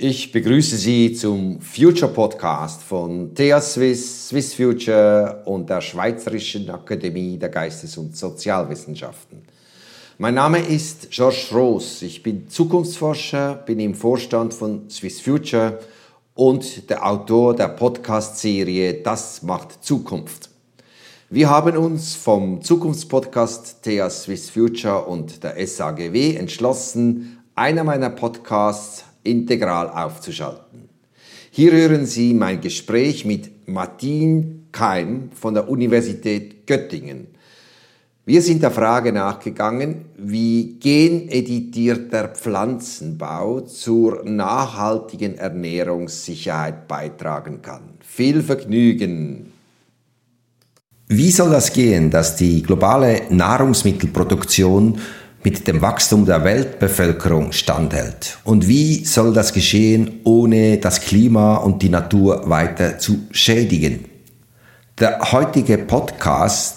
Ich begrüße Sie zum Future Podcast von TH Swiss, Swiss Future und der Schweizerischen Akademie der Geistes- und Sozialwissenschaften. Mein Name ist Georges Roos. Ich bin Zukunftsforscher, bin im Vorstand von Swiss Future und der Autor der Podcast-Serie Das macht Zukunft. Wir haben uns vom Zukunftspodcast TH Swiss Future und der SAGW entschlossen, einer meiner Podcasts integral aufzuschalten. Hier hören Sie mein Gespräch mit Martin Keim von der Universität Göttingen. Wir sind der Frage nachgegangen, wie geneditierter Pflanzenbau zur nachhaltigen Ernährungssicherheit beitragen kann. Viel Vergnügen! Wie soll das gehen, dass die globale Nahrungsmittelproduktion mit dem Wachstum der Weltbevölkerung standhält? Und wie soll das geschehen, ohne das Klima und die Natur weiter zu schädigen? Der heutige Podcast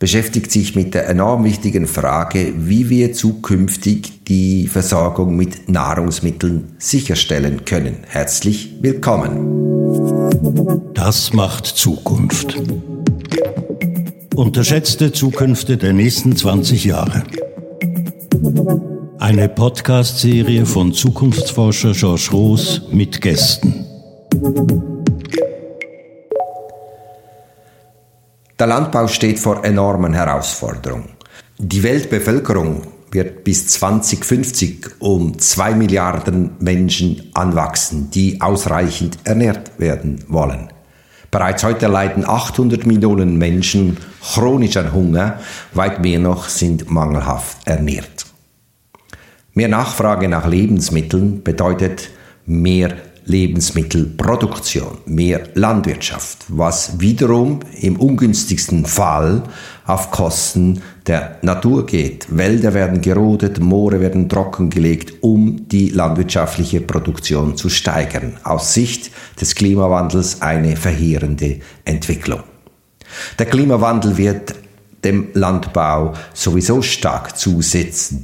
beschäftigt sich mit der enorm wichtigen Frage, wie wir zukünftig die Versorgung mit Nahrungsmitteln sicherstellen können. Herzlich willkommen. Das macht Zukunft. Unterschätzte Zukünfte der nächsten 20 Jahre. Eine Podcast-Serie von Zukunftsforscher Georges Roos mit Gästen. Der Landbau steht vor enormen Herausforderungen. Die Weltbevölkerung wird bis 2050 um zwei Milliarden Menschen anwachsen, die ausreichend ernährt werden wollen. Bereits heute leiden 800 Millionen Menschen chronisch an Hunger, weit mehr noch sind mangelhaft ernährt. Mehr Nachfrage nach Lebensmitteln bedeutet mehr Lebensmittelproduktion, mehr Landwirtschaft, was wiederum im ungünstigsten Fall auf Kosten der Natur geht. Wälder werden gerodet, Moore werden trockengelegt, um die landwirtschaftliche Produktion zu steigern. Aus Sicht des Klimawandels eine verheerende Entwicklung. Der Klimawandel wird dem Landbau sowieso stark zusetzen.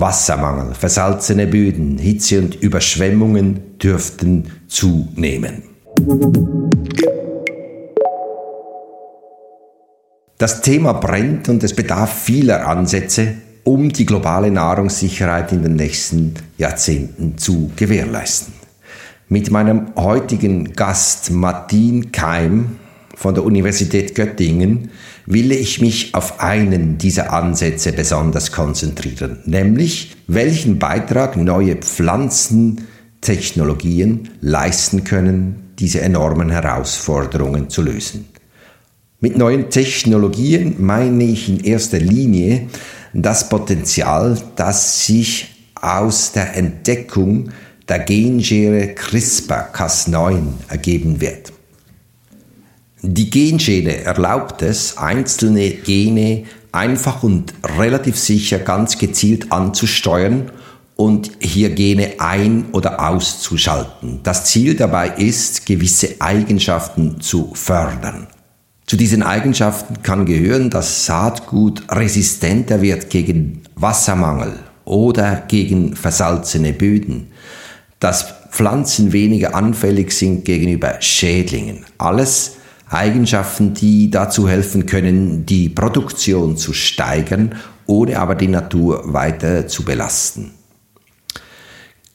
Wassermangel, versalzene Böden, Hitze und Überschwemmungen dürften zunehmen. Das Thema brennt und es bedarf vieler Ansätze, um die globale Nahrungssicherheit in den nächsten Jahrzehnten zu gewährleisten. Mit meinem heutigen Gast Martin Keim von der Universität Göttingen will ich mich auf einen dieser Ansätze besonders konzentrieren, nämlich welchen Beitrag neue Pflanzentechnologien leisten können, diese enormen Herausforderungen zu lösen. Mit neuen Technologien meine ich in erster Linie das Potenzial, das sich aus der Entdeckung der Genschere CRISPR-Cas9 ergeben wird. Die Genschere erlaubt es, einzelne Gene einfach und relativ sicher ganz gezielt anzusteuern und hier Gene ein- oder auszuschalten. Das Ziel dabei ist, gewisse Eigenschaften zu fördern. Zu diesen Eigenschaften kann gehören, dass Saatgut resistenter wird gegen Wassermangel oder gegen versalzene Böden, dass Pflanzen weniger anfällig sind gegenüber Schädlingen. Alles Eigenschaften, die dazu helfen können, die Produktion zu steigern, ohne aber die Natur weiter zu belasten.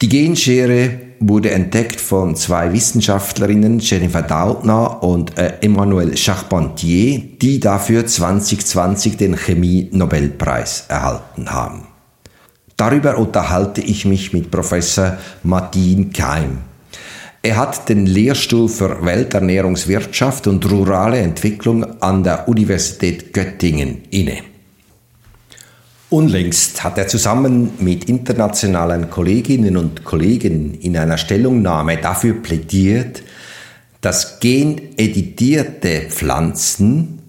Die Genschere wurde entdeckt von zwei Wissenschaftlerinnen, Jennifer Doudna und äh, Emmanuel Charpentier, die dafür 2020 den Chemie-Nobelpreis erhalten haben. Darüber unterhalte ich mich mit Professor Martin Keim. Er hat den Lehrstuhl für Welternährungswirtschaft und rurale Entwicklung an der Universität Göttingen inne. Unlängst hat er zusammen mit internationalen Kolleginnen und Kollegen in einer Stellungnahme dafür plädiert, dass geneditierte Pflanzen,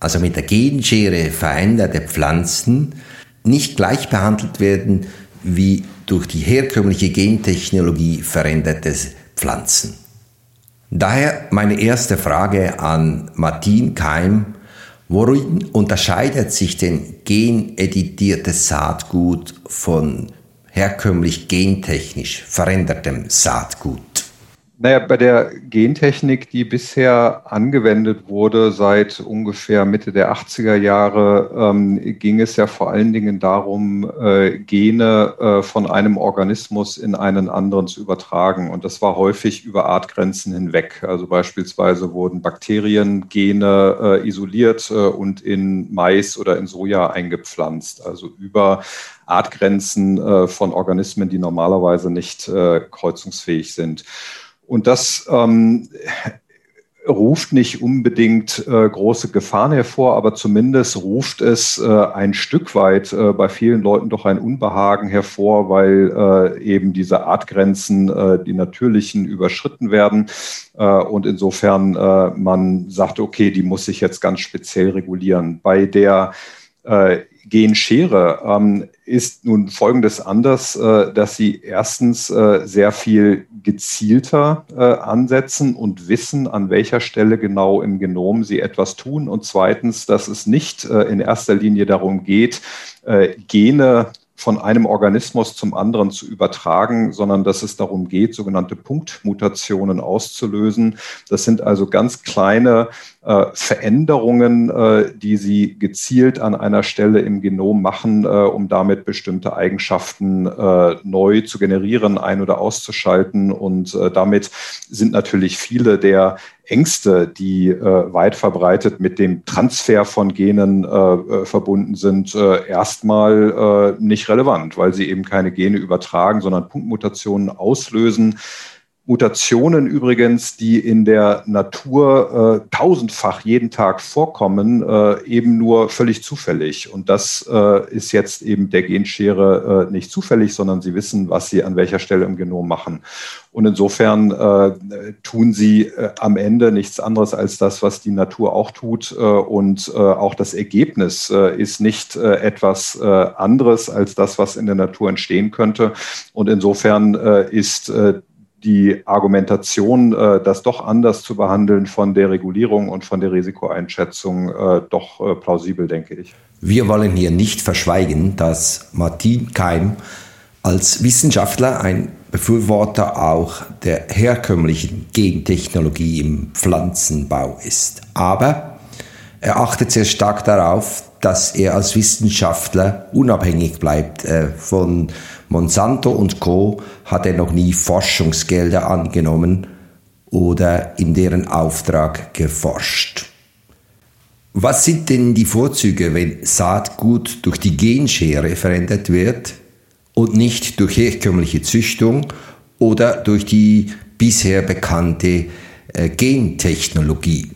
also mit der Genschere veränderte Pflanzen, nicht gleich behandelt werden wie durch die herkömmliche Gentechnologie verändertes Pflanzen. Daher meine erste Frage an Martin Keim. Worin unterscheidet sich denn geneditiertes Saatgut von herkömmlich gentechnisch verändertem Saatgut? Naja, bei der Gentechnik, die bisher angewendet wurde seit ungefähr Mitte der 80er Jahre, ähm, ging es ja vor allen Dingen darum, äh, Gene äh, von einem Organismus in einen anderen zu übertragen. Und das war häufig über Artgrenzen hinweg. Also beispielsweise wurden Bakteriengene äh, isoliert äh, und in Mais oder in Soja eingepflanzt. Also über Artgrenzen äh, von Organismen, die normalerweise nicht äh, kreuzungsfähig sind. Und das ähm, ruft nicht unbedingt äh, große Gefahren hervor, aber zumindest ruft es äh, ein Stück weit äh, bei vielen Leuten doch ein Unbehagen hervor, weil äh, eben diese Artgrenzen, äh, die natürlichen, überschritten werden. Äh, und insofern man sagt, okay, die muss sich jetzt ganz speziell regulieren. Bei der Genschere ähm, ist nun Folgendes anders, äh, dass sie erstens äh, sehr viel gezielter äh, ansetzen und wissen, an welcher Stelle genau im Genom sie etwas tun. Und zweitens, dass es nicht äh, in erster Linie darum geht, äh, Gene von einem Organismus zum anderen zu übertragen, sondern dass es darum geht, sogenannte Punktmutationen auszulösen. Das sind also ganz kleine äh, Veränderungen, äh, die sie gezielt an einer Stelle im Genom machen, äh, um damit bestimmte Eigenschaften äh, neu zu generieren, ein- oder auszuschalten. Und äh, damit sind natürlich viele der Ängste, die äh, weit verbreitet mit dem Transfer von Genen äh, verbunden sind, äh, erstmal nicht relevant, weil sie eben keine Gene übertragen, sondern Punktmutationen auslösen, Mutationen übrigens, die in der Natur äh, tausendfach jeden Tag vorkommen, äh, eben nur völlig zufällig. Und das äh, ist jetzt eben der Genschere äh, nicht zufällig, sondern sie wissen, was sie an welcher Stelle im Genom machen. Und insofern äh, tun sie äh, am Ende nichts anderes als das, was die Natur auch tut. und auch das Ergebnis ist nicht etwas anderes als das, was in der Natur entstehen könnte. Und insofern ist die Argumentation, äh, das doch anders zu behandeln von der Regulierung und von der Risikoeinschätzung äh, doch äh, plausibel, denke ich. Wir wollen hier nicht verschweigen, dass Martin Keim als Wissenschaftler ein Befürworter auch der herkömmlichen Gentechnologie im Pflanzenbau ist. Aber er achtet sehr stark darauf, dass er als Wissenschaftler unabhängig bleibt äh, von Monsanto und Co. hat er noch nie Forschungsgelder angenommen oder in deren Auftrag geforscht. Was sind denn die Vorzüge, wenn Saatgut durch die Genschere verändert wird und nicht durch herkömmliche Züchtung oder durch die bisher bekannte äh, Gentechnologie?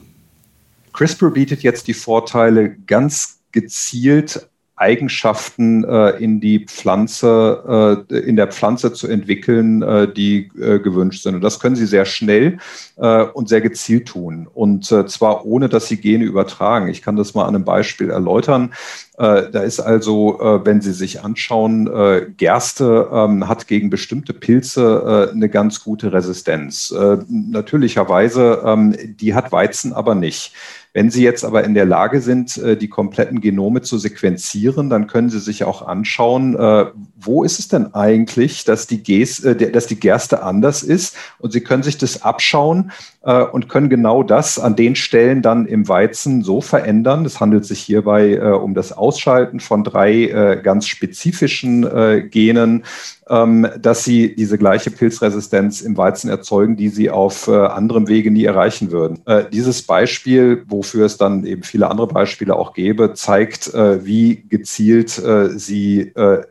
CRISPR bietet jetzt die Vorteile, ganz gezielt Eigenschaften äh, in die Pflanze, äh, in der Pflanze zu entwickeln, äh, die äh, gewünscht sind. Und das können Sie sehr schnell äh, und sehr gezielt tun. Und äh, zwar ohne, dass Sie Gene übertragen. Ich kann das mal an einem Beispiel erläutern. Da ist also, wenn Sie sich anschauen, Gerste ähm, hat gegen bestimmte Pilze eine ganz gute Resistenz. Natürlicherweise, ähm, die hat Weizen aber nicht. Wenn Sie jetzt aber in der Lage sind, äh, die kompletten Genome zu sequenzieren, dann können Sie sich auch anschauen, äh, wo ist es denn eigentlich, dass die, Ges, äh, dass die Gerste anders ist. Und Sie können sich das abschauen und können genau das an den Stellen dann im Weizen so verändern. Es handelt sich hierbei um das Ausschalten von drei ganz spezifischen Genen, ähm, dass sie diese gleiche Pilzresistenz im Weizen erzeugen, die sie auf äh, anderem Wege nie erreichen würden. Äh, dieses Beispiel, wofür es dann eben viele andere Beispiele auch gäbe, zeigt, äh, wie gezielt äh, sie äh,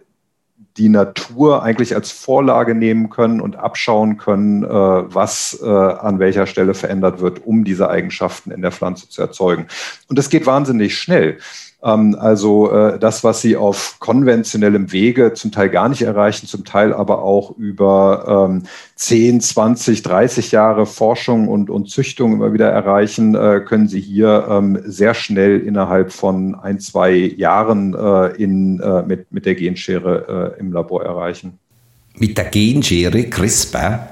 die Natur eigentlich als Vorlage nehmen können und abschauen können, äh, was an welcher Stelle verändert wird, um diese Eigenschaften in der Pflanze zu erzeugen. Und das geht wahnsinnig schnell. Ähm, also äh, das, was sie auf konventionellem Wege zum Teil gar nicht erreichen, zum Teil aber auch über ähm, 10, 20, 30 Jahre Forschung und, und Züchtung immer wieder erreichen, äh, können sie hier ähm, sehr schnell innerhalb von ein, zwei Jahren äh, in, äh, mit, mit der Genschere äh, im Labor erreichen. Mit der Genschere CRISPR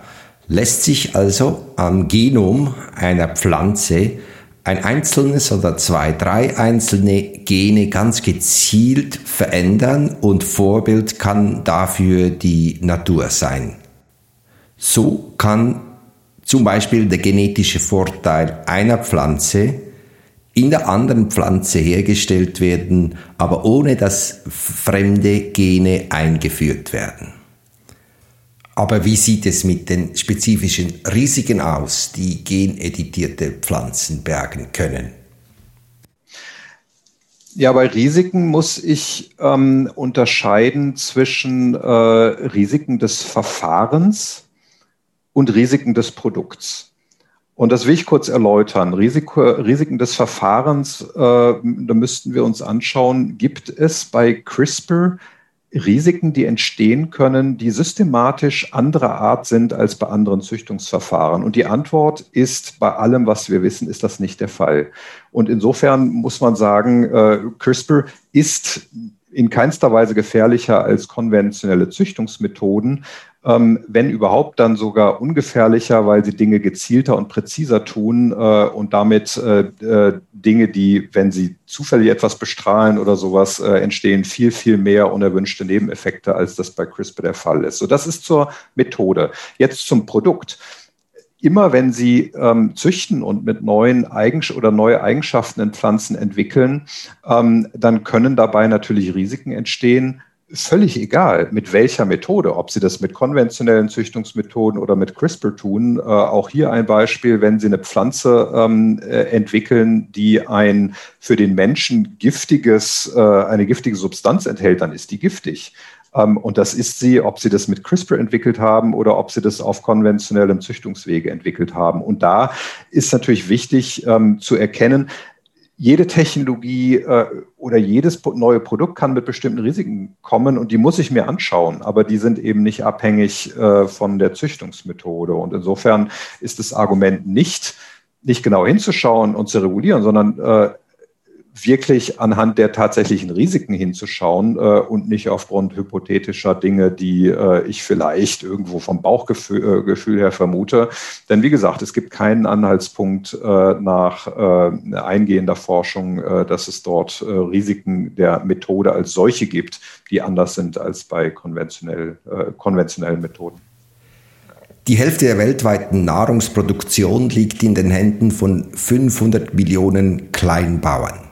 lässt sich also am Genom einer Pflanze ein einzelnes oder zwei, drei einzelne Gene ganz gezielt verändern und Vorbild kann dafür die Natur sein. So kann zum Beispiel der genetische Vorteil einer Pflanze in der anderen Pflanze hergestellt werden, aber ohne dass fremde Gene eingeführt werden. Aber wie sieht es mit den spezifischen Risiken aus, die geneditierte Pflanzen bergen können? Ja, bei Risiken muss ich ähm, unterscheiden zwischen äh, Risiken des Verfahrens und Risiken des Produkts. Und das will ich kurz erläutern. Risiko, Risiken des Verfahrens, äh, da müssten wir uns anschauen, gibt es bei CRISPR Risiken, die entstehen können, die systematisch anderer Art sind als bei anderen Züchtungsverfahren? Und die Antwort ist, bei allem, was wir wissen, ist das nicht der Fall. Und insofern muss man sagen, äh, CRISPR ist in keinster Weise gefährlicher als konventionelle Züchtungsmethoden, ähm, wenn überhaupt dann sogar ungefährlicher, weil sie Dinge gezielter und präziser tun äh, und damit äh, äh, Dinge, die, wenn sie zufällig etwas bestrahlen oder sowas, äh, entstehen viel, viel mehr unerwünschte Nebeneffekte, als das bei CRISPR der Fall ist. So, das ist zur Methode. Jetzt zum Produkt immer wenn Sie ähm, züchten und mit neuen Eigen oder neue Eigenschaften in Pflanzen entwickeln, ähm, dann können dabei natürlich Risiken entstehen, völlig egal, mit welcher Methode, ob Sie das mit konventionellen Züchtungsmethoden oder mit CRISPR tun. Äh, auch hier ein Beispiel, wenn Sie eine Pflanze ähm, äh, entwickeln, die ein für den Menschen giftiges, äh, eine giftige Substanz enthält, dann ist die giftig. Ähm, und das ist sie, ob Sie das mit CRISPR entwickelt haben oder ob Sie das auf konventionellem Züchtungswege entwickelt haben. Und da ist natürlich wichtig ähm, zu erkennen, jede Technologie äh, oder jedes neue Produkt kann mit bestimmten Risiken kommen und die muss ich mir anschauen, aber die sind eben nicht abhängig äh, von der Züchtungsmethode. Und insofern ist das Argument nicht, nicht genau hinzuschauen und zu regulieren, sondern äh, wirklich anhand der tatsächlichen Risiken hinzuschauen äh, und nicht aufgrund hypothetischer Dinge, die äh, ich vielleicht irgendwo vom Bauchgefühl äh, her vermute. Denn wie gesagt, es gibt keinen Anhaltspunkt äh, nach äh, eingehender Forschung, äh, dass es dort Risiken der Methode als solche gibt, die anders sind als bei konventionell, konventionellen Methoden. Die Hälfte der weltweiten Nahrungsproduktion liegt in den Händen von 500 Millionen Kleinbauern.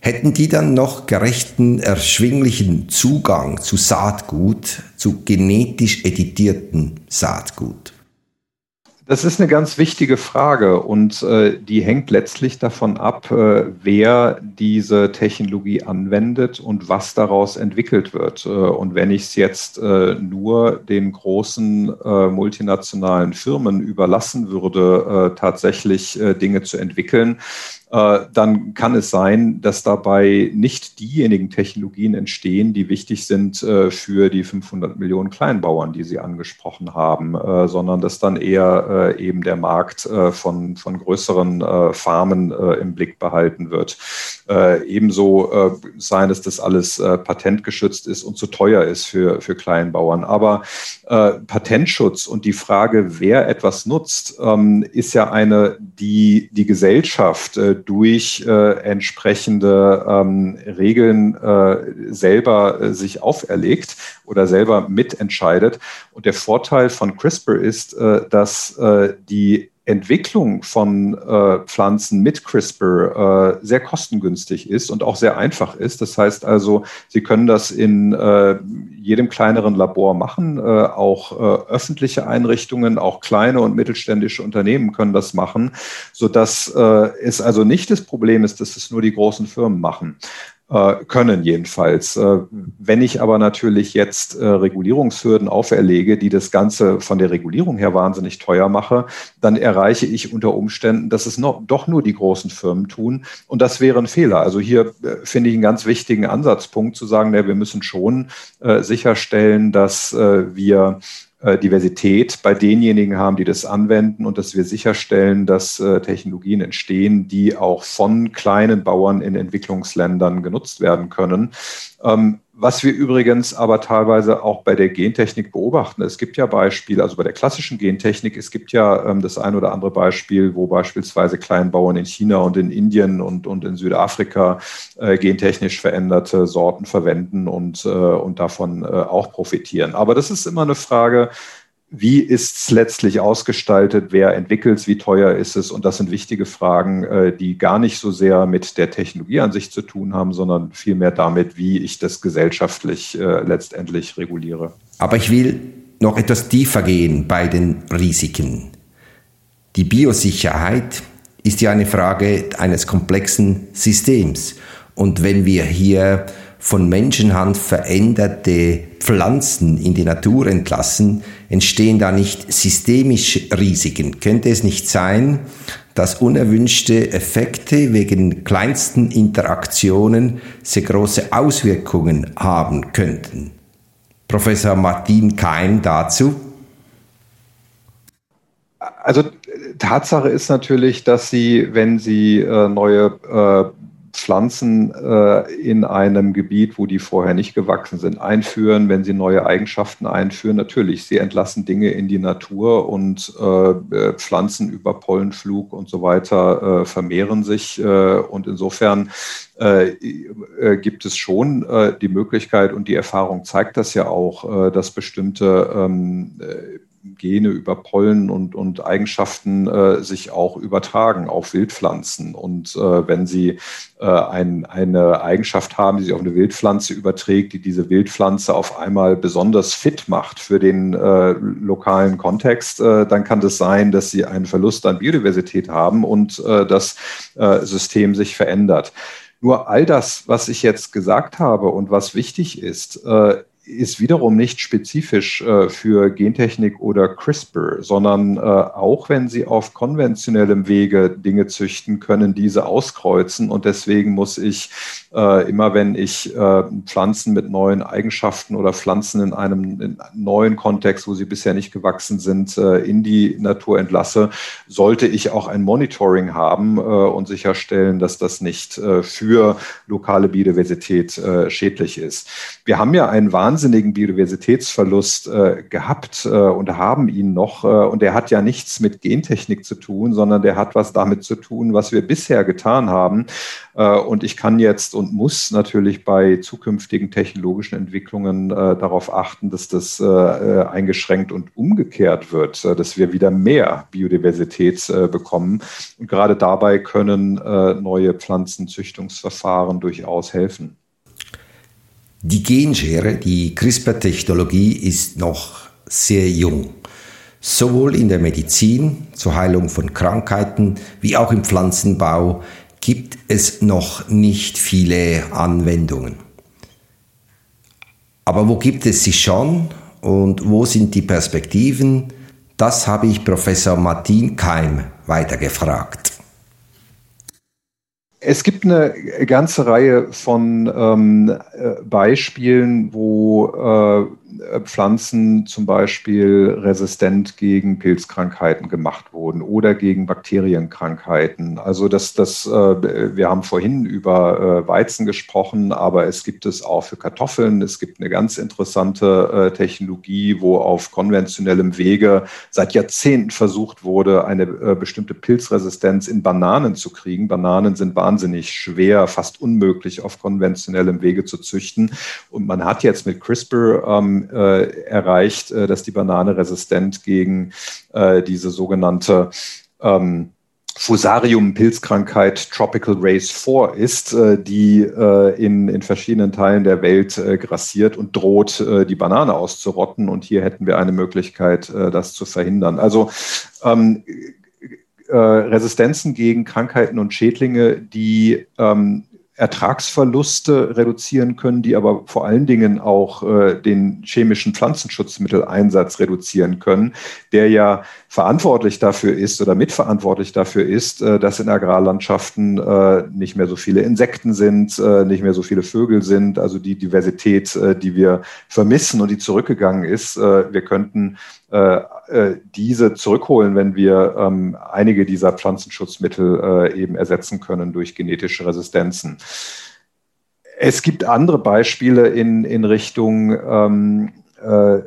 Hätten die dann noch gerechten, erschwinglichen Zugang zu Saatgut, zu genetisch editierten Saatgut? Das ist eine ganz wichtige Frage und äh, die hängt letztlich davon ab, äh, wer diese Technologie anwendet und was daraus entwickelt wird. Äh, und wenn ich es jetzt äh, nur den großen äh, multinationalen Firmen überlassen würde, äh, tatsächlich Dinge zu entwickeln, dann kann es sein, dass dabei nicht diejenigen Technologien entstehen, die wichtig sind äh, für die 500 Millionen Kleinbauern, die Sie angesprochen haben, äh, sondern dass dann eher eben der Markt von, von größeren Farmen im Blick behalten wird. Ebenso sein, dass das alles patentgeschützt ist und zu teuer ist für, für Kleinbauern. Aber Patentschutz und die Frage, wer etwas nutzt, ähm, ist ja eine, die die Gesellschaft durch äh, entsprechende ähm, Regeln äh, selber äh, sich auferlegt oder selber mitentscheidet. Und der Vorteil von CRISPR ist, äh, dass äh, die Entwicklung von äh, Pflanzen mit CRISPR äh, sehr kostengünstig ist und auch sehr einfach ist. Das heißt also, Sie können das in äh, jedem kleineren Labor machen. Äh, auch äh, öffentliche Einrichtungen, auch kleine und mittelständische Unternehmen können das machen, sodass äh, es also nicht das Problem ist, dass es nur die großen Firmen machen. Äh, können jedenfalls. Äh, wenn ich aber natürlich jetzt äh, Regulierungshürden auferlege, die das Ganze von der Regulierung her wahnsinnig teuer mache, dann erreiche ich unter Umständen, dass es noch, doch nur die großen Firmen tun. Und das wäre ein Fehler. Also hier finde ich einen ganz wichtigen Ansatzpunkt zu sagen, ja, wir müssen schon sicherstellen, dass wir Diversität bei denjenigen haben, die das anwenden und dass wir sicherstellen, dass äh, Technologien entstehen, die auch von kleinen Bauern in Entwicklungsländern genutzt werden können. Was wir übrigens aber teilweise auch bei der Gentechnik beobachten. Es gibt ja Beispiele, also bei der klassischen Gentechnik, es gibt ja ähm, das ein oder andere Beispiel, wo beispielsweise Kleinbauern in China und in Indien und, und in Südafrika äh, gentechnisch veränderte Sorten verwenden und, äh, und davon äh, auch profitieren. Aber das ist immer eine Frage, wie ist es letztlich ausgestaltet, wer entwickelt es, wie teuer ist es? Und das sind wichtige Fragen, äh, die gar nicht so sehr mit der Technologie an sich zu tun haben, sondern vielmehr damit, wie ich das gesellschaftlich äh, letztendlich reguliere. Aber ich will noch etwas tiefer gehen bei den Risiken. Die Biosicherheit ist ja eine Frage eines komplexen Systems. Und wenn wir hier von Menschenhand veränderte Pflanzen in die Natur entlassen, entstehen da nicht systemische Risiken. Könnte es nicht sein, dass unerwünschte Effekte wegen kleinsten Interaktionen sehr große Auswirkungen haben könnten? Professor Martin Keim dazu. Also Tatsache ist natürlich, dass Sie, wenn Sie äh, neue äh, Pflanzen äh, in einem Gebiet, wo die vorher nicht gewachsen sind, einführen, wenn sie neue Eigenschaften einführen. Natürlich, sie entlassen Dinge in die Natur und äh, äh Pflanzen über Pollenflug und so weiter äh, vermehren sich. Äh, und insofern äh, gibt es schon die Möglichkeit und die Erfahrung zeigt das ja auch, dass bestimmte ähm, Gene über Pollen und, und Eigenschaften äh, sich auch übertragen auf Wildpflanzen. Und äh, wenn Sie äh, ein, eine Eigenschaft haben, die sich auf eine Wildpflanze überträgt, die diese Wildpflanze auf einmal besonders fit macht für den äh, lokalen Kontext, äh, dann kann das sein, dass Sie einen Verlust an Biodiversität haben und äh, das System sich verändert. Nur all das, was ich jetzt gesagt habe und was wichtig ist, ist wiederum nicht spezifisch äh, für Gentechnik oder CRISPR, sondern äh, auch wenn sie auf konventionellem Wege Dinge züchten, können diese auskreuzen. Und deswegen muss ich äh, immer, wenn ich äh, Pflanzen mit neuen Eigenschaften oder Pflanzen in einem in neuen Kontext, wo sie bisher nicht gewachsen sind, äh, in die Natur entlasse, sollte ich auch ein Monitoring haben äh, und sicherstellen, dass das nicht für lokale Biodiversität schädlich ist. Wir haben ja einen Wahnsinn wahnsinnigen Biodiversitätsverlust äh, gehabt äh, und haben ihn noch. Äh, und der hat ja nichts mit Gentechnik zu tun, sondern der hat was damit zu tun, was wir bisher getan haben. Äh, und ich kann jetzt und muss natürlich bei zukünftigen technologischen Entwicklungen äh, darauf achten, dass das äh, eingeschränkt und umgekehrt wird, dass wir wieder mehr Biodiversität bekommen. Und gerade dabei können neue Pflanzenzüchtungsverfahren durchaus helfen. Die Genschere, die CRISPR-Technologie ist noch sehr jung. Sowohl in der Medizin zur Heilung von Krankheiten wie auch im Pflanzenbau gibt es noch nicht viele Anwendungen. Aber wo gibt es sie schon und wo sind die Perspektiven? Das habe ich Professor Martin Keim weitergefragt. Es gibt eine ganze Reihe von ähm, äh, Beispielen, wo äh, Pflanzen zum Beispiel resistent gegen Pilzkrankheiten gemacht wurden oder gegen Bakterienkrankheiten. Also das, das, äh, wir haben vorhin über äh, Weizen gesprochen, aber es gibt es auch für Kartoffeln. Es gibt eine ganz interessante Technologie, wo auf konventionellem Wege seit Jahrzehnten versucht wurde, eine bestimmte Pilzresistenz in Bananen zu kriegen. Bananen sind wahnsinnig schwer, fast unmöglich auf konventionellem Wege zu züchten. Und man hat jetzt mit CRISPR ähm, äh, erreicht, äh, dass die Banane resistent gegen äh, diese sogenannte ähm, Fusarium-Pilzkrankheit Tropical Race 4 ist, äh, die äh, in, in verschiedenen Teilen der Welt äh, grassiert und droht, die Banane auszurotten. Und hier hätten wir eine Möglichkeit, das zu verhindern. Also ähm, Resistenzen gegen Krankheiten und Schädlinge, die ähm, Ertragsverluste reduzieren können, die aber vor allen Dingen auch äh, den chemischen Pflanzenschutzmitteleinsatz reduzieren können, der ja verantwortlich dafür ist oder mitverantwortlich dafür ist, äh, dass in Agrarlandschaften äh, nicht mehr so viele Insekten sind, äh, nicht mehr so viele Vögel sind, also die Diversität, äh, die wir vermissen und die zurückgegangen ist. Äh, wir könnten diese zurückholen, wenn wir ähm, einige dieser Pflanzenschutzmittel äh, eben ersetzen können durch genetische Resistenzen. Es gibt andere Beispiele in, in Richtung ähm, äh,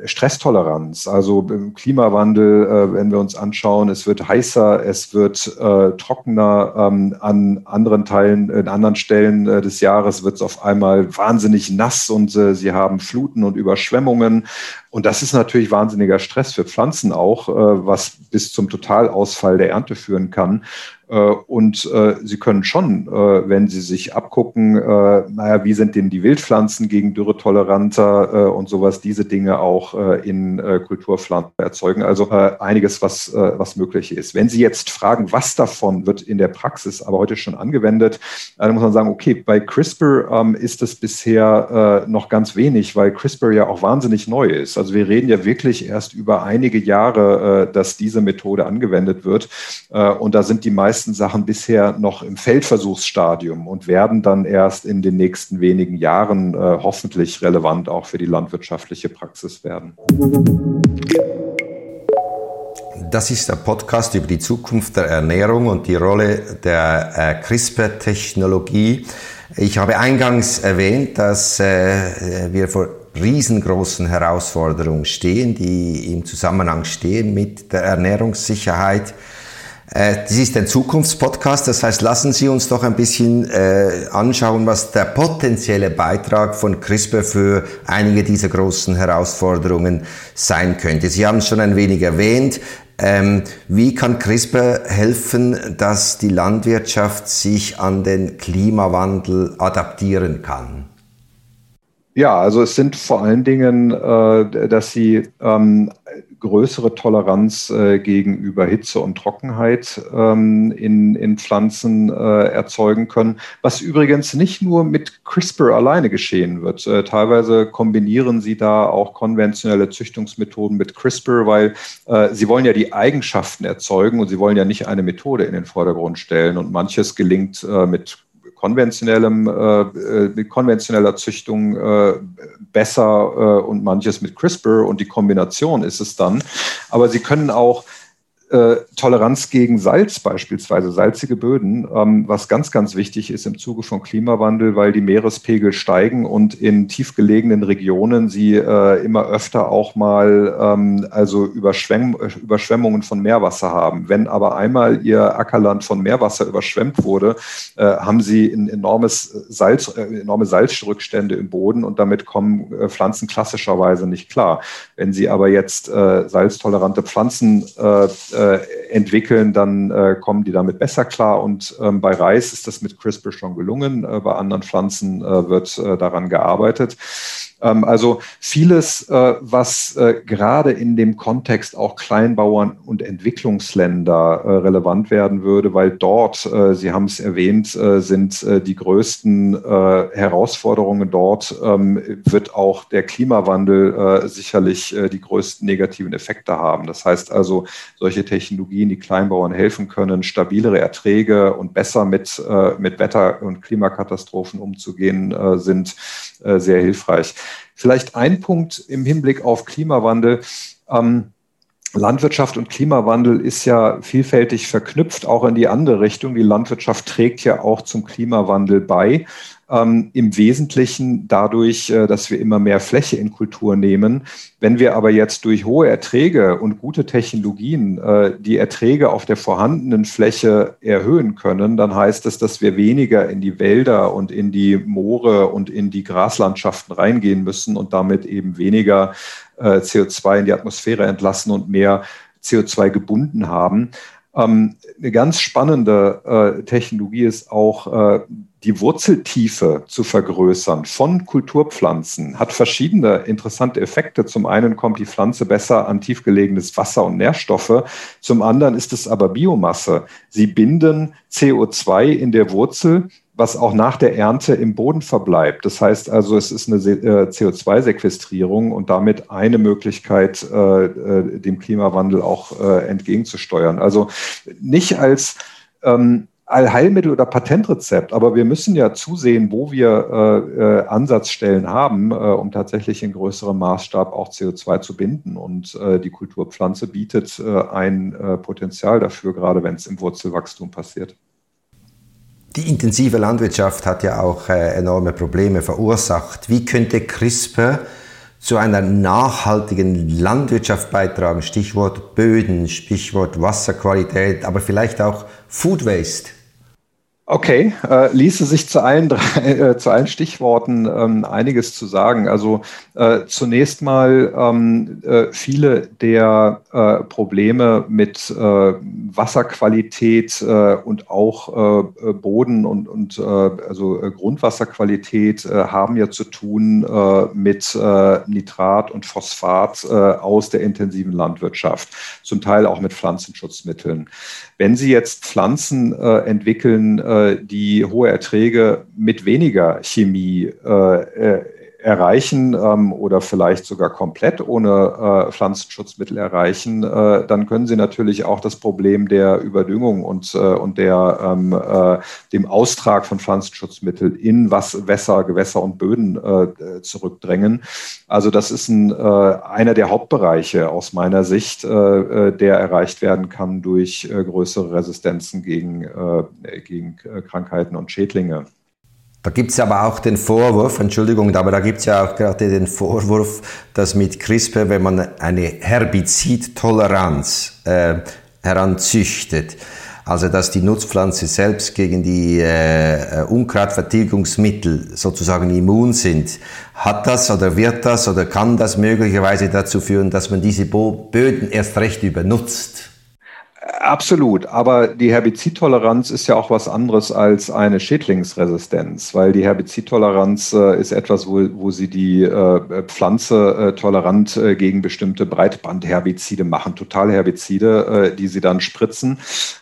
Stresstoleranz, also im Klimawandel, äh, wenn wir uns anschauen, es wird heißer, es wird äh, trockener, ähm, an anderen Teilen, in anderen Stellen äh, des Jahres wird es auf einmal wahnsinnig nass und äh, sie haben Fluten und Überschwemmungen. Und das ist natürlich wahnsinniger Stress für Pflanzen auch, äh, was bis zum Totalausfall der Ernte führen kann. Äh, und äh, Sie können schon, äh, wenn Sie sich abgucken, naja, wie sind denn die Wildpflanzen gegen Dürre toleranter und sowas, diese Dinge auch in Kulturpflanzen erzeugen. Also einiges, was, was möglich ist. Wenn Sie jetzt fragen, was davon wird in der Praxis aber heute schon angewendet, dann muss man sagen, okay, bei CRISPR ähm, ist es bisher noch ganz wenig, weil CRISPR ja auch wahnsinnig neu ist. Also wir reden ja wirklich erst über einige Jahre, dass diese Methode angewendet wird. Und da sind die meisten meisten Sachen bisher noch im Feldversuchsstadium und werden dann erst in den nächsten wenigen Jahren äh, hoffentlich relevant auch für die landwirtschaftliche Praxis werden. Das ist der Podcast über die Zukunft der Ernährung und die Rolle der äh, CRISPR-Technologie. Ich habe eingangs erwähnt, dass äh, wir vor riesengroßen Herausforderungen stehen, die im Zusammenhang stehen mit der Ernährungssicherheit. Äh, das ist ein Zukunftspodcast, das heißt, lassen Sie uns doch ein bisschen äh, anschauen, was der potenzielle Beitrag von CRISPR für einige dieser großen Herausforderungen sein könnte. Sie haben es schon ein wenig erwähnt. Ähm, wie kann CRISPR helfen, dass die Landwirtschaft sich an den Klimawandel adaptieren kann? Ja, also es sind vor allen Dingen, äh, dass sie ähm, größere Toleranz äh, gegenüber Hitze und Trockenheit ähm, in, in Pflanzen äh, erzeugen können, was übrigens nicht nur mit CRISPR alleine geschehen wird. Äh, teilweise kombinieren sie da auch konventionelle Züchtungsmethoden mit CRISPR, weil äh, sie wollen ja die Eigenschaften erzeugen und sie wollen ja nicht eine Methode in den Vordergrund stellen. Und manches gelingt äh, mit konventionellem, äh, mit konventioneller Züchtung äh, besser äh, und manches mit CRISPR und die Kombination ist es dann. Aber sie können auch äh, Toleranz gegen Salz beispielsweise, salzige Böden, ähm, was ganz, ganz wichtig ist im Zuge von Klimawandel, weil die Meerespegel steigen und in tiefgelegenen Regionen sie äh, immer öfter auch mal ähm, also Überschwemm Überschwemmungen von Meerwasser haben. Wenn aber einmal ihr Ackerland von Meerwasser überschwemmt wurde, äh, haben sie ein enormes Salz, äh, enorme Salzrückstände im Boden und damit kommen äh, Pflanzen klassischerweise nicht klar. Wenn sie aber jetzt salztolerante Pflanzen äh, entwickeln, dann äh, kommen die damit besser klar. Und ähm, bei Reis ist das mit CRISPR schon gelungen. Äh, bei anderen Pflanzen äh, wird äh, daran gearbeitet. Ähm, also vieles, äh, was äh, gerade in dem Kontext auch Kleinbauern und Entwicklungsländer äh, relevant werden würde, weil dort, Sie haben es erwähnt, sind die größten Herausforderungen dort, ähm, wird auch der Klimawandel sicherlich die größten negativen Effekte haben. Das heißt also, solche Technologien, die Kleinbauern helfen können, stabilere Erträge und besser mit, mit Wetter- und Klimakatastrophen umzugehen, sind sehr hilfreich. Vielleicht ein Punkt im Hinblick auf Klimawandel. Ähm, Landwirtschaft und Klimawandel ist ja vielfältig verknüpft, auch in die andere Richtung. Die Landwirtschaft trägt ja auch zum Klimawandel bei ähm, im Wesentlichen dadurch, äh, dass wir immer mehr Fläche in Kultur nehmen. Wenn wir aber jetzt durch hohe Erträge und gute Technologien äh, die Erträge auf der vorhandenen Fläche erhöhen können, dann heißt es, dass wir weniger in die Wälder und in die Moore und in die Graslandschaften reingehen müssen und damit eben weniger äh, CO2 in die Atmosphäre entlassen und mehr CO2 gebunden haben. Ähm, eine ganz spannende äh, Technologie ist auch äh, die Wurzeltiefe zu vergrößern von Kulturpflanzen hat verschiedene interessante Effekte. Zum einen kommt die Pflanze besser an tiefgelegenes Wasser und Nährstoffe. Zum anderen ist es aber Biomasse. Sie binden CO2 in der Wurzel, was auch nach der Ernte im Boden verbleibt. Das heißt also, es ist eine äh, CO2-Sequestrierung und damit eine Möglichkeit, äh, äh, dem Klimawandel auch entgegenzusteuern. Also nicht als ähm, Allheilmittel oder Patentrezept, aber wir müssen ja zusehen, wo wir Ansatzstellen haben, um tatsächlich in größerem Maßstab auch CO2 zu binden. Und die Kulturpflanze bietet ein Potenzial dafür, gerade wenn es im Wurzelwachstum passiert. Die intensive Landwirtschaft hat ja auch äh, enorme Probleme verursacht. Wie könnte CRISPR zu einer nachhaltigen Landwirtschaft beitragen? Stichwort Böden, Stichwort Wasserqualität, aber vielleicht auch Food Waste. Okay, äh, ließe sich zu allen, drei, äh, zu allen Stichworten ähm, einiges zu sagen. Also äh, zunächst mal ähm, äh, viele der äh, Probleme mit äh, Wasserqualität und auch Boden und, und also Grundwasserqualität haben ja zu tun mit Nitrat und Phosphat aus der intensiven Landwirtschaft, zum Teil auch mit Pflanzenschutzmitteln. Wenn Sie jetzt Pflanzen entwickeln, die hohe Erträge mit weniger Chemie äh, erreichen ähm, oder vielleicht sogar komplett ohne äh, Pflanzenschutzmittel erreichen, äh, dann können Sie natürlich auch das Problem der Überdüngung und, äh, und der, ähm, äh, dem Austrag von Pflanzenschutzmitteln in Was Wässer, Gewässer und Böden äh, zurückdrängen. Also das ist ein, äh, einer der Hauptbereiche aus meiner Sicht, der erreicht werden kann durch größere Resistenzen gegen, gegen Krankheiten und Schädlinge. Da gibt es aber auch den Vorwurf, Entschuldigung, aber da gibt es ja auch gerade den Vorwurf, dass mit CRISPR, wenn man eine Herbizidtoleranz äh, heranzüchtet, also dass die Nutzpflanze selbst gegen die äh, äh Unkrautvertilgungsmittel sozusagen immun sind, hat das oder wird das oder kann das möglicherweise dazu führen, dass man diese Böden erst recht übernutzt? Absolut, aber die Herbizidtoleranz ist ja auch was anderes als eine Schädlingsresistenz, weil die Herbizidtoleranz äh, ist etwas, wo, wo sie die äh, Pflanze äh, tolerant äh, gegen bestimmte Breitbandherbizide machen, Totalherbizide, äh, die sie dann spritzen.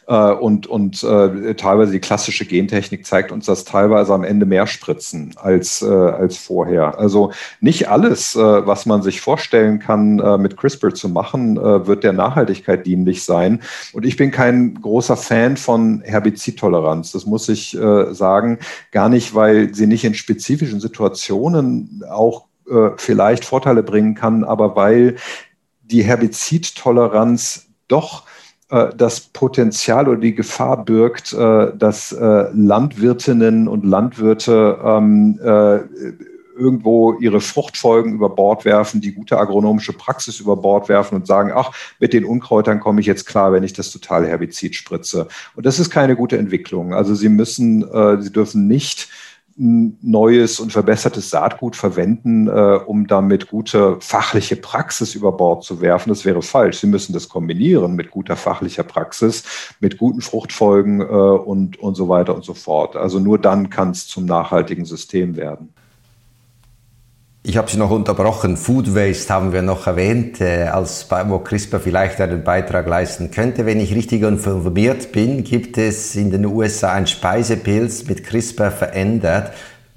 Äh, und und teilweise die klassische Gentechnik zeigt uns, dass teilweise am Ende mehr spritzen als, als vorher. Also nicht alles, was man sich vorstellen kann, mit CRISPR zu machen, wird der Nachhaltigkeit dienlich sein. Und ich bin kein großer Fan von Herbizidtoleranz. Das muss ich äh, sagen. Gar nicht, weil sie nicht in spezifischen Situationen auch äh, vielleicht Vorteile bringen kann, aber weil die Herbizidtoleranz doch äh, das Potenzial oder die Gefahr birgt, äh, dass äh, Landwirtinnen und Landwirte ähm, irgendwo ihre Fruchtfolgen über Bord werfen, die gute agronomische Praxis über Bord werfen und sagen, ach, mit den Unkräutern komme ich jetzt klar, wenn ich das totale Herbizid spritze. Und das ist keine gute Entwicklung. Also Sie müssen, äh, Sie dürfen nicht neues und verbessertes Saatgut verwenden, äh, um damit gute fachliche Praxis über Bord zu werfen. Das wäre falsch. Sie müssen das kombinieren mit guter fachlicher Praxis, mit guten Fruchtfolgen äh, und, und so weiter und so fort. Also nur dann kann es zum nachhaltigen System werden. Ich habe Sie noch unterbrochen. Food Waste haben wir noch erwähnt, äh, als wo CRISPR vielleicht einen Beitrag leisten könnte. Wenn ich richtig informiert bin, gibt es in den USA einen Speisepilz mit CRISPR verändert,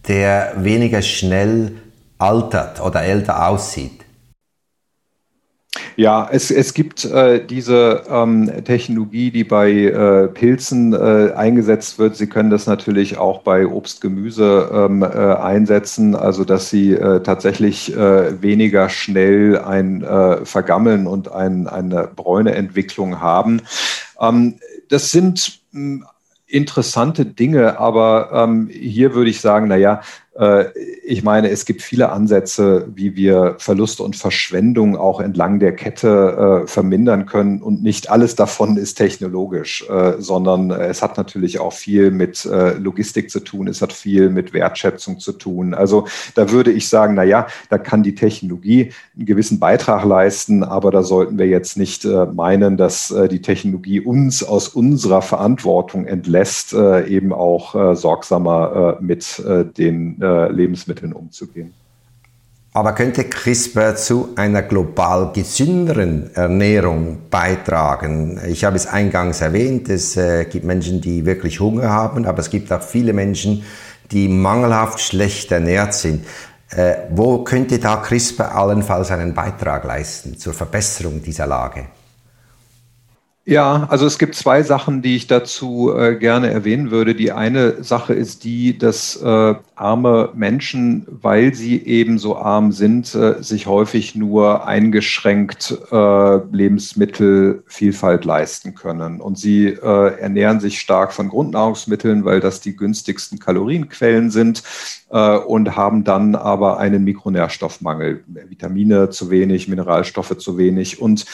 der weniger schnell altert oder älter aussieht. Ja, es, es gibt äh, diese ähm, Technologie, die bei äh, Pilzen äh, eingesetzt wird. Sie können das natürlich auch bei Obst, Gemüse ähm, äh, einsetzen, also dass Sie äh, tatsächlich äh, weniger schnell ein Vergammeln und ein, eine Bräuneentwicklung haben. Ähm, das sind hm, interessante Dinge, aber ähm, hier würde ich sagen, naja, ich meine, es gibt viele Ansätze, wie wir Verluste und Verschwendung auch entlang der Kette äh, vermindern können. Und nicht alles davon ist technologisch, äh, sondern es hat natürlich auch viel mit Logistik zu tun, es hat viel mit Wertschätzung zu tun. Also da würde ich sagen, na ja, da kann die Technologie einen gewissen Beitrag leisten, aber da sollten wir jetzt nicht meinen, dass die Technologie uns aus unserer Verantwortung entlässt, eben auch sorgsamer mit den äh, Lebensmitteln umzugehen. Aber könnte CRISPR zu einer global gesünderen Ernährung beitragen? Ich habe es eingangs erwähnt, es äh, gibt Menschen, die wirklich Hunger haben, aber es gibt auch viele Menschen, die mangelhaft schlecht ernährt sind. Äh, wo könnte da CRISPR allenfalls einen Beitrag leisten zur Verbesserung dieser Lage? Ja, also es gibt zwei Sachen, die ich dazu äh, gerne erwähnen würde. Die eine Sache ist die, dass äh, arme Menschen, weil sie eben so arm sind, äh, sich häufig nur eingeschränkt äh, Lebensmittelvielfalt leisten können. Und sie äh, ernähren sich stark von Grundnahrungsmitteln, weil das die günstigsten Kalorienquellen sind äh, und haben dann aber einen Mikronährstoffmangel. Vitamine zu wenig, Mineralstoffe zu wenig. Und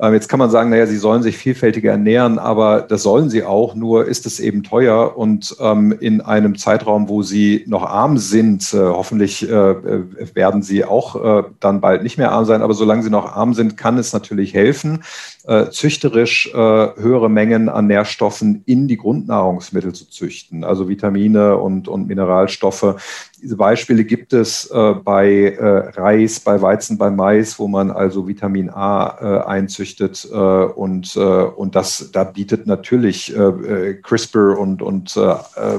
jetzt kann man sagen, naja, sie sollen sich vielfältiger ernähren, aber das sollen sie auch, nur ist es eben teuer und ähm, in einem Zeitraum, wo sie noch arm sind, äh, hoffentlich äh, werden sie auch äh, dann bald nicht mehr arm sein, aber solange sie noch arm sind, kann es natürlich helfen, äh, züchterisch höhere Mengen an Nährstoffen in die Grundnahrungsmittel zu züchten, also Vitamine und, und Mineralstoffe diese Beispiele gibt es äh, bei äh, Reis, bei Weizen, bei Mais, wo man also Vitamin A äh, einzüchtet äh, und, äh, und das da bietet natürlich äh, CRISPR und, und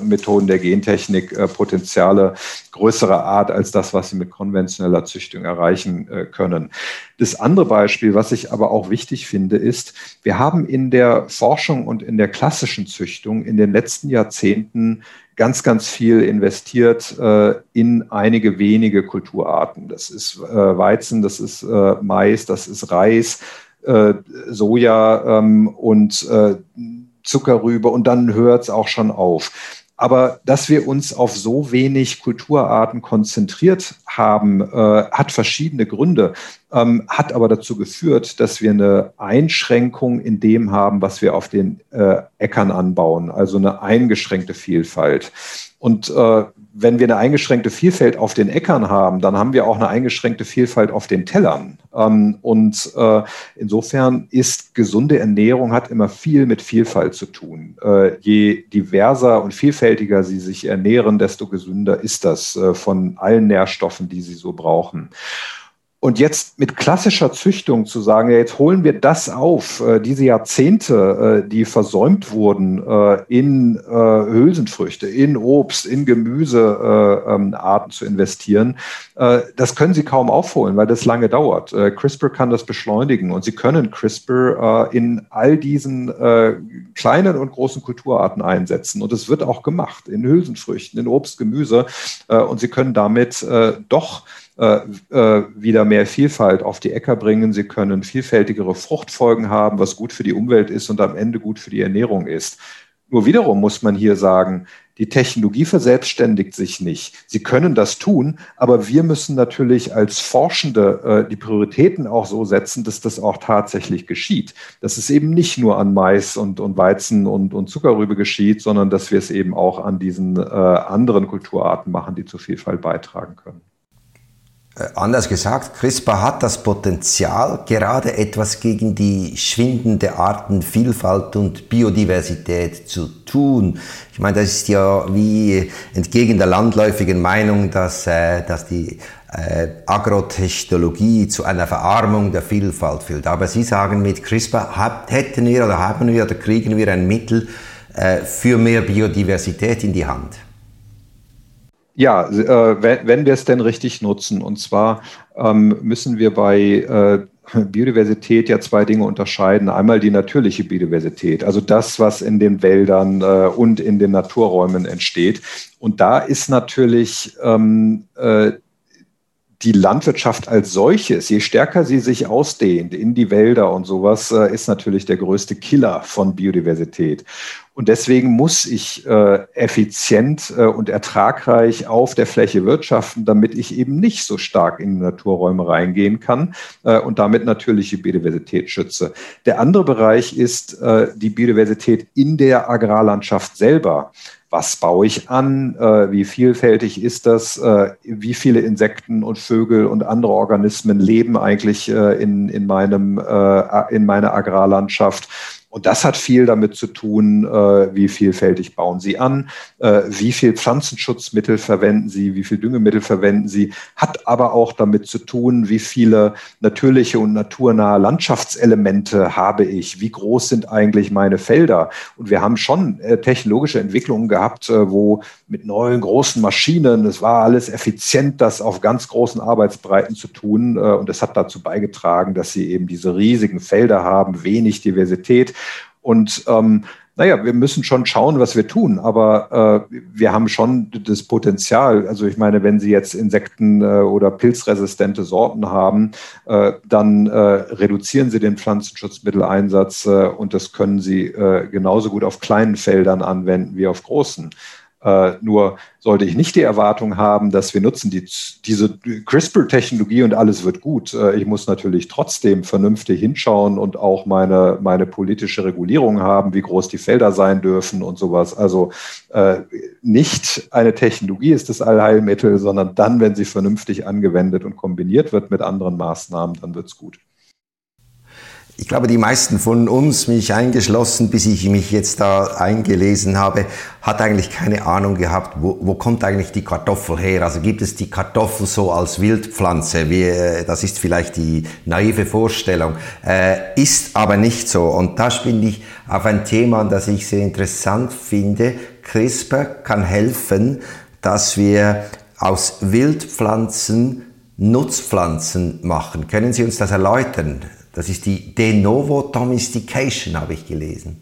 Methoden der Gentechnik Potenziale größerer Art als das, was sie mit konventioneller Züchtung erreichen können. Das andere Beispiel, was ich aber auch wichtig finde, ist, wir haben in der Forschung und in der klassischen Züchtung in den letzten Jahrzehnten ganz, ganz viel investiert äh, in einige wenige Kulturarten. Das ist äh, Weizen, das ist äh, Mais, das ist Reis, äh, Soja ähm, und äh, Zuckerrübe und dann hört es auch schon auf. Aber dass wir uns auf so wenig Kulturarten konzentriert haben, äh, hat verschiedene Gründe, ähm, hat aber dazu geführt, dass wir eine Einschränkung in dem haben, was wir auf den äh, Äckern anbauen, also eine eingeschränkte Vielfalt. Und äh, wenn wir eine eingeschränkte Vielfalt auf den Äckern haben, dann haben wir auch eine eingeschränkte Vielfalt auf den Tellern. Ähm, und äh, insofern ist gesunde Ernährung hat immer viel mit Vielfalt zu tun. Äh, je diverser und vielfältiger sie sich ernähren, desto gesünder ist das äh, von allen Nährstoffen, die sie so brauchen. Und jetzt mit klassischer Züchtung zu sagen, ja, jetzt holen wir das auf, äh, diese Jahrzehnte, äh, die versäumt wurden äh, in äh, Hülsenfrüchte, in Obst, in Gemüsearten ähm, zu investieren, äh, das können sie kaum aufholen, weil das lange dauert. Äh, CRISPR kann das beschleunigen und sie können CRISPR in all diesen kleinen und großen Kulturarten einsetzen. Und es wird auch gemacht in Hülsenfrüchten, in Obst, Gemüse. und sie können damit doch äh, äh, wieder mehr Vielfalt auf die Äcker bringen. Sie können vielfältigere Fruchtfolgen haben, was gut für die Umwelt ist und am Ende gut für die Ernährung ist. Nur wiederum muss man hier sagen, die Technologie verselbstständigt sich nicht. Sie können das tun, aber wir müssen natürlich als Forschende äh, die Prioritäten auch so setzen, dass das auch tatsächlich geschieht. Dass es eben nicht nur an Mais und, und Weizen und, und Zuckerrübe geschieht, sondern dass wir es eben auch an diesen äh, anderen Kulturarten machen, die zur Vielfalt beitragen können. Äh, anders gesagt, CRISPR hat das Potenzial, gerade etwas gegen die schwindende Artenvielfalt und Biodiversität zu tun. Ich meine, das ist ja wie entgegen der landläufigen Meinung, dass, äh, dass die äh, Agrotechnologie zu einer Verarmung der Vielfalt führt. Aber Sie sagen, mit CRISPR hätten wir oder haben wir oder kriegen wir ein Mittel äh, für mehr Biodiversität in die Hand. Ja, äh, wenn, wir es denn richtig nutzen. Und zwar ähm, müssen wir bei äh, Biodiversität ja zwei Dinge unterscheiden. Einmal die natürliche Biodiversität, also das, was in den Wäldern äh, und in den Naturräumen entsteht. Und da ist natürlich ähm, äh, die Landwirtschaft als solches, je stärker sie sich ausdehnt in die Wälder und sowas, äh, ist natürlich der größte Killer von Biodiversität. Und deswegen muss ich äh, effizient äh, und ertragreich auf der Fläche wirtschaften, damit ich eben nicht so stark in die Naturräume reingehen kann äh, und damit natürliche Biodiversität schütze. Der andere Bereich ist äh, die Biodiversität in der Agrarlandschaft selber was baue ich an, äh, wie vielfältig ist das, äh, wie viele Insekten und Vögel und andere Organismen leben eigentlich äh, in, in, meinem, äh, in meiner Agrarlandschaft und das hat viel damit zu tun, äh, wie vielfältig bauen Sie an, äh, wie viel Pflanzenschutzmittel verwenden Sie, wie viel Düngemittel verwenden Sie, hat aber auch damit zu tun, wie viele natürliche und naturnahe Landschaftselemente habe ich, wie groß sind eigentlich meine Felder. Und wir haben schon äh, technologische Entwicklungen gehabt, wo mit neuen großen Maschinen, es war alles effizient, das auf ganz großen Arbeitsbreiten zu tun. Und es hat dazu beigetragen, dass Sie eben diese riesigen Felder haben, wenig Diversität Und ähm, naja, wir müssen schon schauen, was wir tun, aber äh, wir haben schon das Potenzial. Also ich meine, wenn Sie jetzt Insekten- äh, oder pilzresistente Sorten haben, äh, dann äh, reduzieren Sie den Pflanzenschutzmitteleinsatz äh, und das können Sie äh, genauso gut auf kleinen Feldern anwenden wie auf großen. Äh, nur sollte ich nicht die Erwartung haben, dass wir nutzen die, diese CRISPR-Technologie und alles wird gut. Äh, ich muss natürlich trotzdem vernünftig hinschauen und auch meine, meine politische Regulierung haben, wie groß die Felder sein dürfen und sowas. Also äh, nicht eine Technologie ist das Allheilmittel, sondern dann, wenn sie vernünftig angewendet und kombiniert wird mit anderen Maßnahmen, dann wird es gut ich glaube, die meisten von uns, mich eingeschlossen, bis ich mich jetzt da eingelesen habe, hat eigentlich keine Ahnung gehabt, wo, wo kommt eigentlich die Kartoffel her? Also gibt es die Kartoffel so als Wildpflanze? Wie, äh, das ist vielleicht die naive Vorstellung, äh, ist aber nicht so. Und da bin ich auf ein Thema, das ich sehr interessant finde. CRISPR kann helfen, dass wir aus Wildpflanzen Nutzpflanzen machen. Können Sie uns das erläutern? Das ist die De Novo Domestication, habe ich gelesen.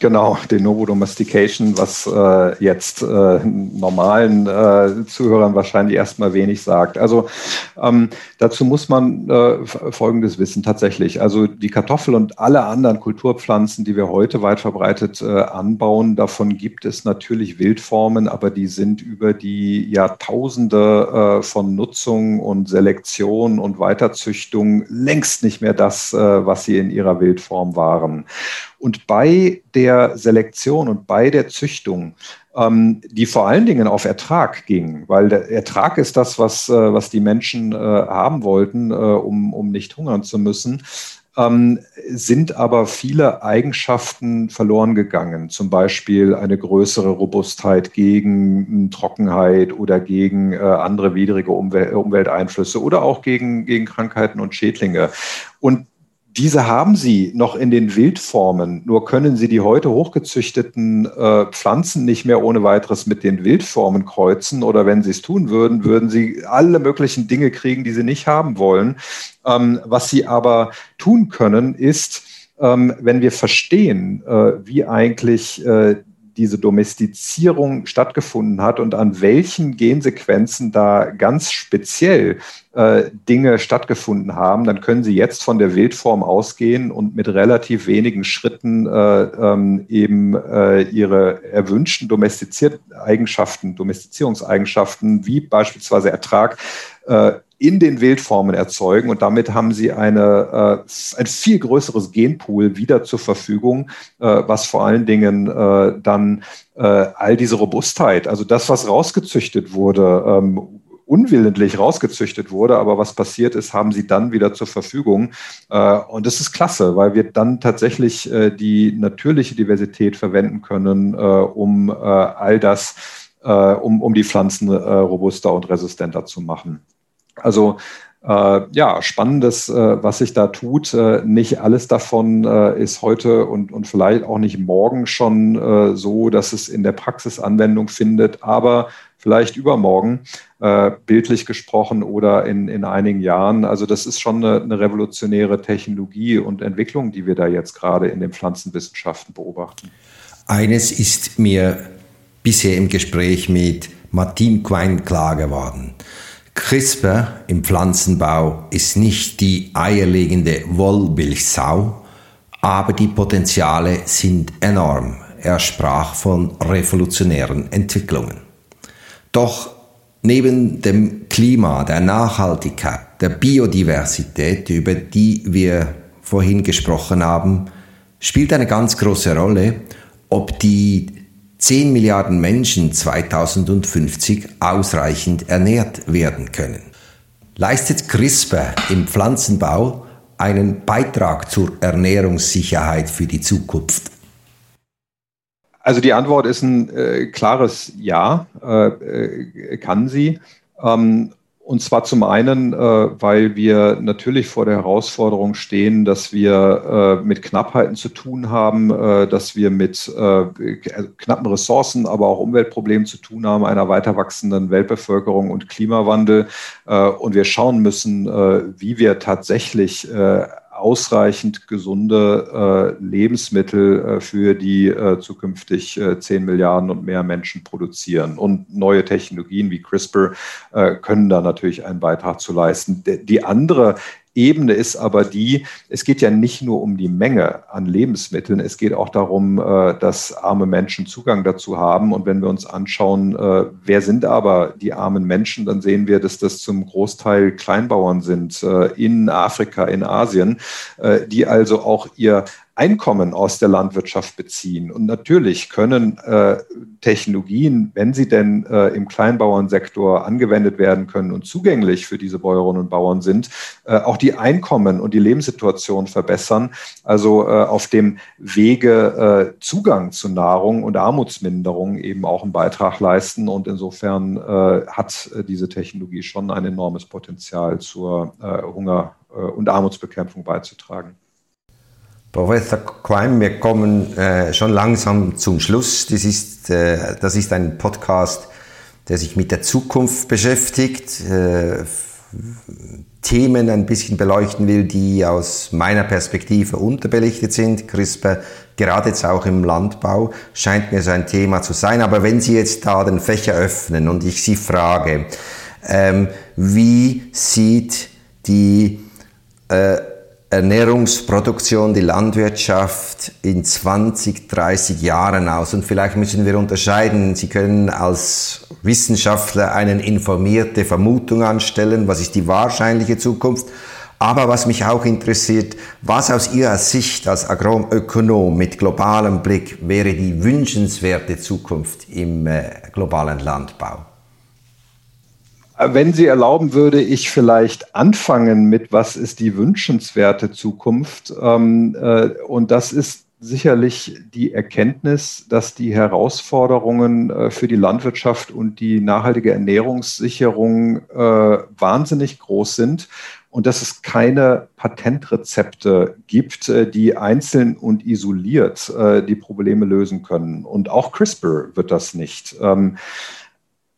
Genau, De Novo Domestication, was äh, jetzt äh, normalen äh, Zuhörern wahrscheinlich erstmal wenig sagt. Also ähm, dazu muss man äh, Folgendes wissen tatsächlich. Also die Kartoffel und alle anderen Kulturpflanzen, die wir heute weit verbreitet äh, anbauen, davon gibt es natürlich Wildformen, aber die sind über die Jahrtausende äh, von Nutzung und Selektion und Weiterzüchtung längst nicht mehr das, äh, was sie in ihrer Wildform waren. Und bei der Selektion und bei der Züchtung, ähm, die vor allen Dingen auf Ertrag ging, weil der Ertrag ist das, was, äh, was die Menschen äh, haben wollten, äh, um, um nicht hungern zu müssen, ähm, sind aber viele Eigenschaften verloren gegangen. Zum Beispiel eine größere Robustheit gegen Trockenheit oder gegen äh, andere widrige Umwel Umwelteinflüsse oder auch gegen, gegen Krankheiten und Schädlinge. Und diese haben sie noch in den Wildformen, nur können sie die heute hochgezüchteten äh, Pflanzen nicht mehr ohne weiteres mit den Wildformen kreuzen oder wenn sie es tun würden, würden sie alle möglichen Dinge kriegen, die sie nicht haben wollen. Ähm, was sie aber tun können, ist, ähm, wenn wir verstehen, äh, wie eigentlich äh, diese Domestizierung stattgefunden hat und an welchen Gensequenzen da ganz speziell äh, Dinge stattgefunden haben, dann können Sie jetzt von der Wildform ausgehen und mit relativ wenigen Schritten äh, ähm, eben äh, Ihre erwünschten Domestiziereigenschaften, Domestizierungseigenschaften wie beispielsweise Ertrag in den Wildformen erzeugen und damit haben sie eine, äh, ein viel größeres Genpool wieder zur Verfügung, äh, was vor allen Dingen äh, dann äh, all diese Robustheit, also das, was rausgezüchtet wurde, ähm, unwillentlich rausgezüchtet wurde, aber was passiert ist, haben sie dann wieder zur Verfügung. Äh, und das ist klasse, weil wir dann tatsächlich äh, die natürliche Diversität verwenden können, um all das, um, um die Pflanzen robuster und resistenter zu machen. Also äh, ja, spannendes, äh, was sich da tut. Äh, nicht alles davon äh, ist heute und, und vielleicht auch nicht morgen schon äh, so, dass es in der Praxis Anwendung findet, aber vielleicht übermorgen, äh, bildlich gesprochen oder in, in einigen Jahren. Also das ist schon eine, eine revolutionäre Technologie und Entwicklung, die wir da jetzt gerade in den Pflanzenwissenschaften beobachten. Eines ist mir bisher im Gespräch mit Martin Quine klar geworden. CRISPR im Pflanzenbau ist nicht die eierlegende Wollmilchsau, aber die Potenziale sind enorm. Er sprach von revolutionären Entwicklungen. Doch neben dem Klima, der Nachhaltigkeit, der Biodiversität, über die wir vorhin gesprochen haben, spielt eine ganz große Rolle, ob die 10 Milliarden Menschen 2050 ausreichend ernährt werden können. Leistet CRISPR im Pflanzenbau einen Beitrag zur Ernährungssicherheit für die Zukunft? Also die Antwort ist ein äh, klares Ja, äh, äh kann sie. Ähm, und zwar zum einen, äh, weil wir natürlich vor der Herausforderung stehen, dass wir äh, mit Knappheiten zu tun haben, äh, dass wir mit knappen Ressourcen, aber auch Umweltproblemen zu tun haben, einer weiter wachsenden Weltbevölkerung und Klimawandel. Und wir schauen müssen, wie wir tatsächlich ausreichend gesunde äh, Lebensmittel äh, für die äh, zukünftig äh, 10 Milliarden und mehr Menschen produzieren. Und neue Technologien wie CRISPR äh, können da natürlich einen Beitrag zu leisten. Die andere Ebene ist aber die, es geht ja nicht nur um die Menge an Lebensmitteln, es geht auch darum, äh, dass arme Menschen Zugang dazu haben. Und wenn wir uns anschauen, äh, wer sind aber die armen Menschen, dann sehen wir, dass das zum Großteil Kleinbauern sind äh, in Afrika, in Asien, die also auch ihr Einkommen aus der Landwirtschaft beziehen. Und natürlich können äh, Technologien, wenn sie denn äh, im Kleinbauernsektor angewendet werden können und zugänglich für diese Bäuerinnen und Bauern sind, äh, auch die Einkommen und die Lebenssituation verbessern. Also äh, auf dem Wege äh, Zugang zu Nahrung und Armutsminderung eben auch einen Beitrag leisten. Und insofern äh, hat diese Technologie schon ein enormes Potenzial zur Hunger- und Armutsbekämpfung beizutragen. Professor Queim, wir kommen äh, schon langsam zum Schluss. Das ist, äh, das ist ein Podcast, der sich mit der Zukunft beschäftigt, äh, Themen ein bisschen beleuchten will, die aus meiner Perspektive unterbelichtet sind. CRISPR, gerade jetzt auch im Landbau, scheint mir so ein Thema zu sein. Aber wenn Sie jetzt da den Fächer öffnen und ich Sie frage, ähm, wie sieht die äh, Ernährungsproduktion, die Landwirtschaft in 20, 30 Jahren aus? Und vielleicht müssen wir unterscheiden. Sie können als Wissenschaftler eine informierte Vermutung anstellen. Was ist die wahrscheinliche Zukunft? Aber was mich auch interessiert, was aus Ihrer Sicht als Agrarökonom mit globalem Blick wäre die wünschenswerte Zukunft im äh, globalen Landbau? Wenn Sie erlauben, würde ich vielleicht anfangen mit, was ist die wünschenswerte Zukunft? Ähm, äh, und das ist sicherlich die Erkenntnis, dass die Herausforderungen äh, für die Landwirtschaft und die nachhaltige Ernährungssicherung äh, wahnsinnig groß sind und dass es keine Patentrezepte gibt, die einzeln und isoliert die Probleme lösen können. Und auch CRISPR wird das nicht.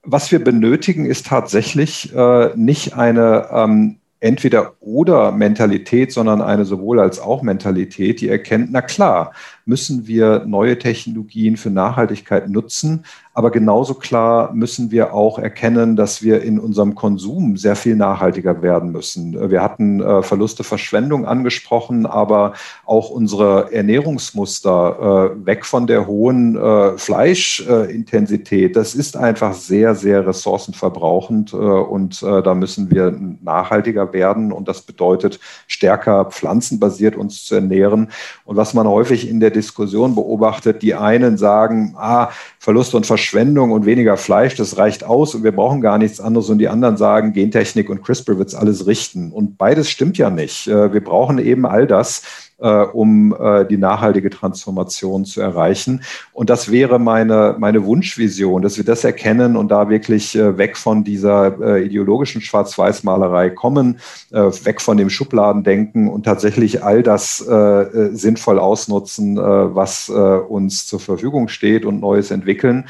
Was wir benötigen, ist tatsächlich äh, nicht eine ähm, entweder oder Mentalität, sondern eine sowohl als auch Mentalität, die erkennt, na klar, müssen wir neue Technologien für Nachhaltigkeit nutzen, aber genauso klar müssen wir auch erkennen, dass wir in unserem Konsum sehr viel nachhaltiger werden müssen. Wir hatten äh, Verluste, Verschwendung angesprochen, aber auch unsere Ernährungsmuster äh, weg von der hohen äh, Fleischintensität, das ist einfach sehr, sehr ressourcenverbrauchend und da müssen wir nachhaltiger werden und das bedeutet stärker pflanzenbasiert uns zu ernähren. Und was man häufig in der Diskussion beobachtet, die einen sagen, ah, Verlust und Verschwendung und weniger Fleisch, das reicht aus und wir brauchen gar nichts anderes. Und die anderen sagen, Gentechnik und CRISPR wird es alles richten. Und beides stimmt ja nicht. Äh, wir brauchen eben all das, um äh, die nachhaltige Transformation zu erreichen. Und das wäre meine, meine Wunschvision, dass wir das erkennen und da wirklich äh, weg von dieser äh, ideologischen Schwarz-Weiß-Malerei kommen, äh, weg von dem Schubladendenken und tatsächlich all das äh, sinnvoll ausnutzen, was uns zur Verfügung steht und Neues entwickeln.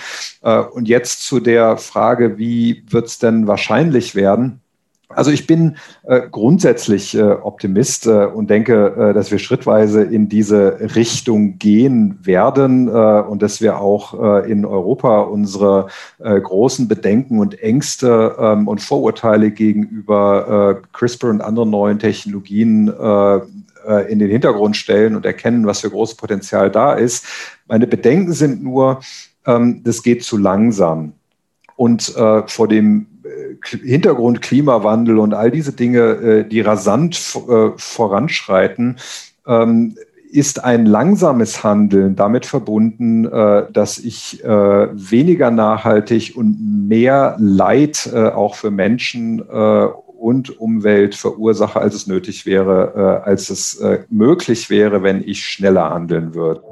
und jetzt zu der Frage, wie wird es denn wahrscheinlich werden? Also ich bin äh, grundsätzlich äh, Optimist äh, und denke, äh, dass wir schrittweise in diese Richtung gehen werden äh, und dass wir auch äh, in Europa unsere großen Bedenken und Ängste ähm, und Vorurteile gegenüber CRISPR und anderen neuen Technologien in den Hintergrund stellen und erkennen, was für großes Potenzial da ist. Meine Bedenken sind nur, ähm, das geht zu langsam. Und vor dem Hintergrund Klimawandel und all diese Dinge, äh, die rasant äh, voranschreiten, ähm, ist ein langsames Handeln damit verbunden, äh, dass ich weniger nachhaltig und mehr Leid auch für Menschen und Umwelt verursache, als es nötig wäre, als es möglich wäre, wenn ich schneller handeln würde.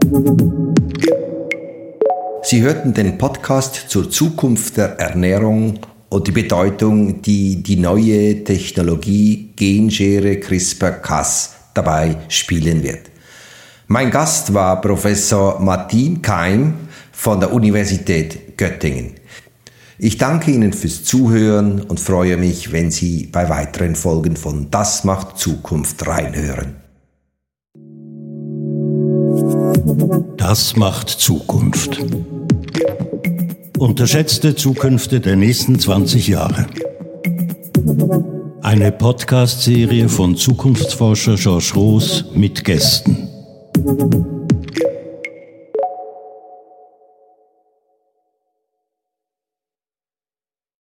Sie hörten den Podcast zur Zukunft der Ernährung und die Bedeutung, die die neue Technologie Genschere CRISPR-Cas dabei spielen wird. Mein Gast war Professor Martin Keim von der Universität Göttingen. Ich danke Ihnen fürs Zuhören und freue mich, wenn Sie bei weiteren Folgen von Das macht Zukunft reinhören. Das macht Zukunft. Unterschätzte Zukünfte der nächsten 20 Jahre. Eine Podcast-Serie von Zukunftsforscher George Roos mit Gästen.